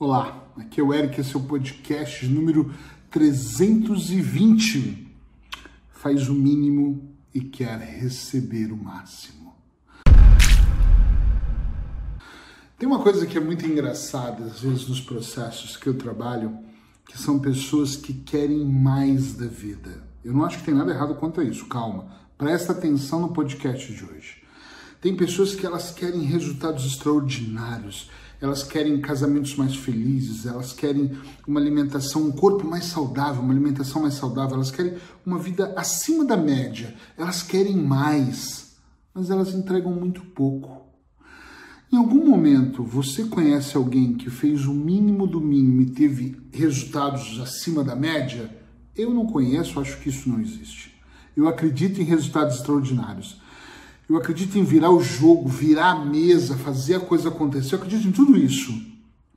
Olá, aqui é o Eric, esse é o podcast número 320. Faz o mínimo e quer receber o máximo. Tem uma coisa que é muito engraçada, às vezes, nos processos que eu trabalho, que são pessoas que querem mais da vida. Eu não acho que tem nada errado quanto a isso, calma. Presta atenção no podcast de hoje. Tem pessoas que elas querem resultados extraordinários, elas querem casamentos mais felizes, elas querem uma alimentação, um corpo mais saudável, uma alimentação mais saudável, elas querem uma vida acima da média, elas querem mais, mas elas entregam muito pouco. Em algum momento você conhece alguém que fez o mínimo do mínimo e teve resultados acima da média? Eu não conheço, acho que isso não existe. Eu acredito em resultados extraordinários. Eu acredito em virar o jogo, virar a mesa, fazer a coisa acontecer. Eu acredito em tudo isso.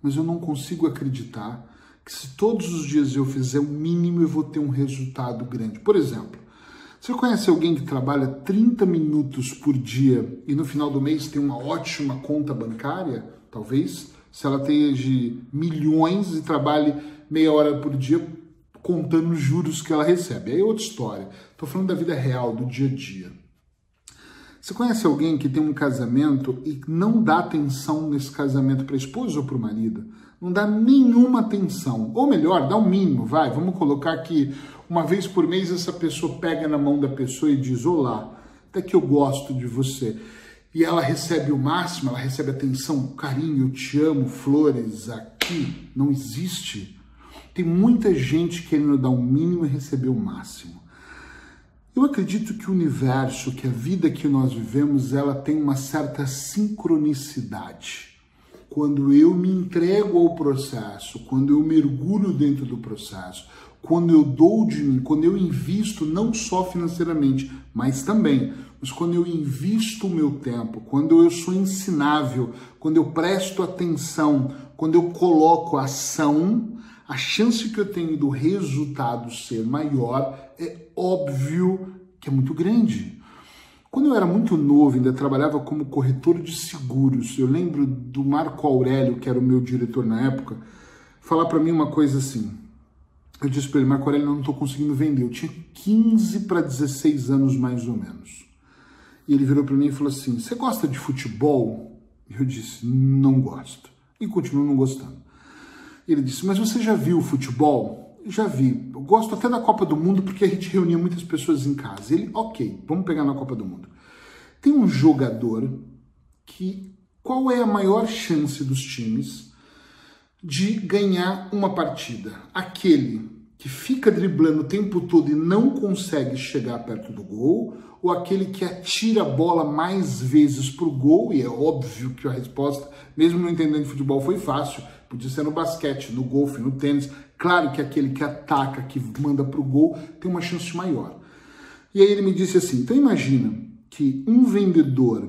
Mas eu não consigo acreditar que se todos os dias eu fizer o mínimo, eu vou ter um resultado grande. Por exemplo, você conhece alguém que trabalha 30 minutos por dia e no final do mês tem uma ótima conta bancária? Talvez. Se ela tenha de milhões e trabalhe meia hora por dia contando os juros que ela recebe. Aí é outra história. Estou falando da vida real, do dia a dia. Você conhece alguém que tem um casamento e não dá atenção nesse casamento para a esposa ou para o marido? Não dá nenhuma atenção. Ou melhor, dá o um mínimo, vai. Vamos colocar que uma vez por mês essa pessoa pega na mão da pessoa e diz: Olá, até que eu gosto de você. E ela recebe o máximo, ela recebe atenção, carinho, eu te amo, flores, aqui. Não existe. Tem muita gente querendo dar o um mínimo e receber o máximo. Eu acredito que o universo, que a vida que nós vivemos, ela tem uma certa sincronicidade. Quando eu me entrego ao processo, quando eu mergulho dentro do processo, quando eu dou de mim, quando eu invisto não só financeiramente, mas também, mas quando eu invisto o meu tempo, quando eu sou ensinável, quando eu presto atenção, quando eu coloco ação, a chance que eu tenho do resultado ser maior é óbvio que é muito grande. Quando eu era muito novo, ainda trabalhava como corretor de seguros, eu lembro do Marco Aurélio, que era o meu diretor na época, falar para mim uma coisa assim. Eu disse para ele, Marco Aurélio, eu não estou conseguindo vender. Eu tinha 15 para 16 anos, mais ou menos. E ele virou para mim e falou assim: Você gosta de futebol? Eu disse: Não gosto. E continuo não gostando. Ele disse: Mas você já viu futebol? Já vi. Eu gosto até da Copa do Mundo porque a gente reunia muitas pessoas em casa. Ele, ok, vamos pegar na Copa do Mundo. Tem um jogador que. Qual é a maior chance dos times de ganhar uma partida? Aquele que fica driblando o tempo todo e não consegue chegar perto do gol, ou aquele que atira a bola mais vezes para o gol, e é óbvio que a resposta, mesmo não entendendo de futebol, foi fácil, podia ser no basquete, no golfe, no tênis. Claro que aquele que ataca, que manda para o gol, tem uma chance maior. E aí ele me disse assim: então imagina que um vendedor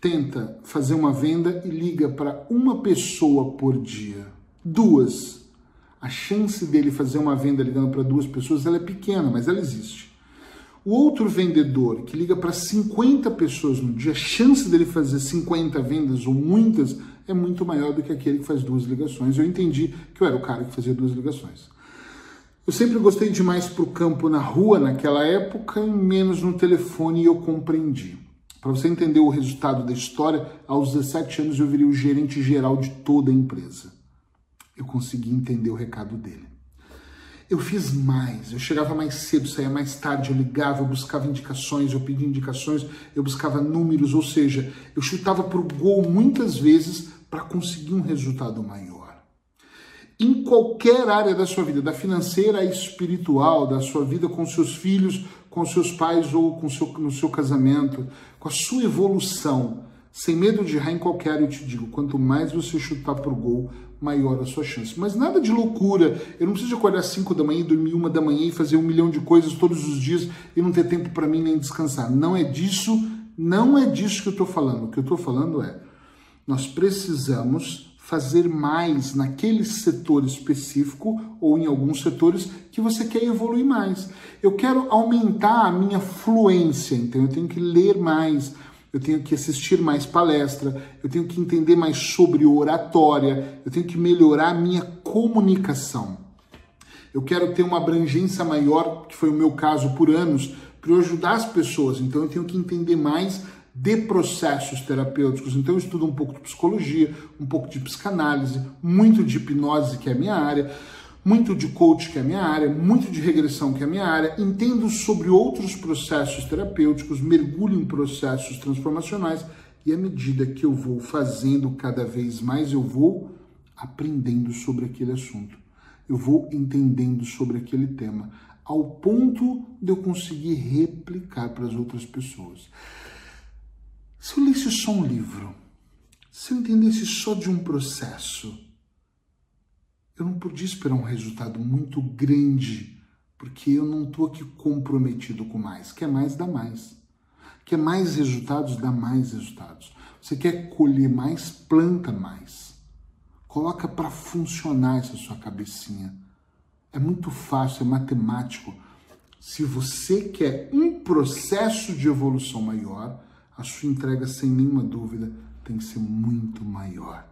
tenta fazer uma venda e liga para uma pessoa por dia, duas a chance dele fazer uma venda ligando para duas pessoas ela é pequena, mas ela existe. O outro vendedor que liga para 50 pessoas no dia, a chance dele fazer 50 vendas ou muitas é muito maior do que aquele que faz duas ligações. Eu entendi que eu era o cara que fazia duas ligações. Eu sempre gostei de mais para o campo na rua naquela época e menos no telefone e eu compreendi. Para você entender o resultado da história, aos 17 anos eu virei o gerente geral de toda a empresa eu consegui entender o recado dele. Eu fiz mais, eu chegava mais cedo, saía mais tarde, eu ligava, eu buscava indicações, eu pedia indicações, eu buscava números, ou seja, eu chutava para o gol muitas vezes para conseguir um resultado maior. Em qualquer área da sua vida, da financeira à espiritual, da sua vida com seus filhos, com seus pais ou com seu, no seu casamento, com a sua evolução, sem medo de errar em qualquer área, eu te digo, quanto mais você chutar para o gol, maior a sua chance. Mas nada de loucura. Eu não preciso acordar às 5 da manhã e dormir uma da manhã e fazer um milhão de coisas todos os dias e não ter tempo para mim nem descansar. Não é disso, não é disso que eu estou falando. O que eu estou falando é, nós precisamos fazer mais naquele setor específico ou em alguns setores que você quer evoluir mais. Eu quero aumentar a minha fluência, então eu tenho que ler mais, eu tenho que assistir mais palestra, eu tenho que entender mais sobre oratória, eu tenho que melhorar a minha comunicação. Eu quero ter uma abrangência maior, que foi o meu caso por anos, para ajudar as pessoas. Então eu tenho que entender mais de processos terapêuticos. Então eu estudo um pouco de psicologia, um pouco de psicanálise, muito de hipnose, que é a minha área, muito de coach, que é a minha área, muito de regressão, que é a minha área, entendo sobre outros processos terapêuticos, mergulho em processos transformacionais e à medida que eu vou fazendo cada vez mais, eu vou aprendendo sobre aquele assunto. Eu vou entendendo sobre aquele tema, ao ponto de eu conseguir replicar para as outras pessoas. Se eu lesse só um livro, se eu entendesse só de um processo, eu não podia esperar um resultado muito grande, porque eu não estou aqui comprometido com mais. Quer mais, dá mais. Quer mais resultados, dá mais resultados. Você quer colher mais, planta mais. Coloca para funcionar essa sua cabecinha. É muito fácil, é matemático. Se você quer um processo de evolução maior, a sua entrega, sem nenhuma dúvida, tem que ser muito maior.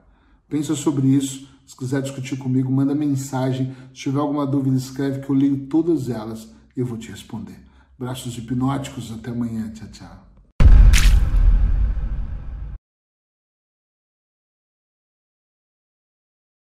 Pensa sobre isso. Se quiser discutir comigo, manda mensagem. Se tiver alguma dúvida, escreve que eu leio todas elas e eu vou te responder. Braços hipnóticos, até amanhã. Tchau, tchau.